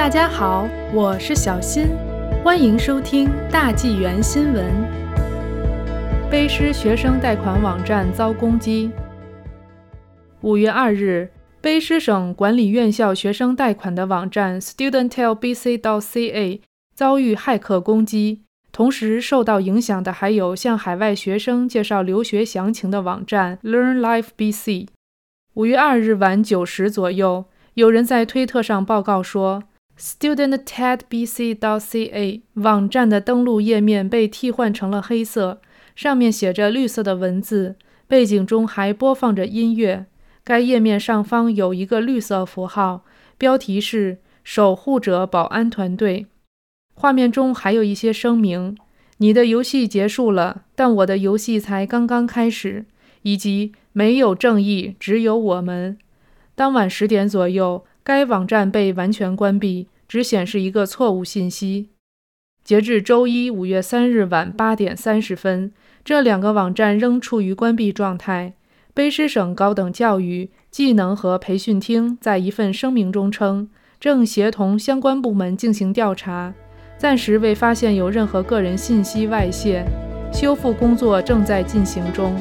大家好，我是小新，欢迎收听大纪元新闻。卑诗学生贷款网站遭攻击。五月二日，卑诗省管理院校学生贷款的网站 studentlbc.ca 遭遇骇客攻击，同时受到影响的还有向海外学生介绍留学详情的网站 LearnLifeBC。五月二日晚九时左右，有人在推特上报告说。StudentTedBC.ca 网站的登录页面被替换成了黑色，上面写着绿色的文字，背景中还播放着音乐。该页面上方有一个绿色符号，标题是“守护者保安团队”。画面中还有一些声明：“你的游戏结束了，但我的游戏才刚刚开始。”以及“没有正义，只有我们。”当晚十点左右。该网站被完全关闭，只显示一个错误信息。截至周一五月三日晚八点三十分，这两个网站仍处于关闭状态。卑诗省高等教育、技能和培训厅在一份声明中称，正协同相关部门进行调查，暂时未发现有任何个人信息外泄，修复工作正在进行中。